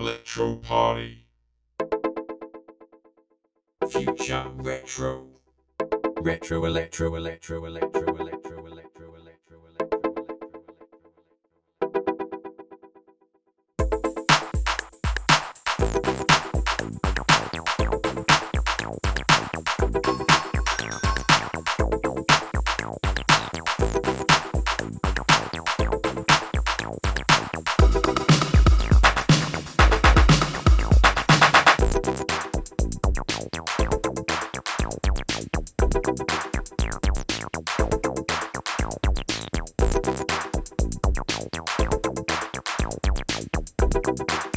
Electro Party. Future Retro. Retro Electro Electro Electro Electro Electro Electro Electro Electro Electro You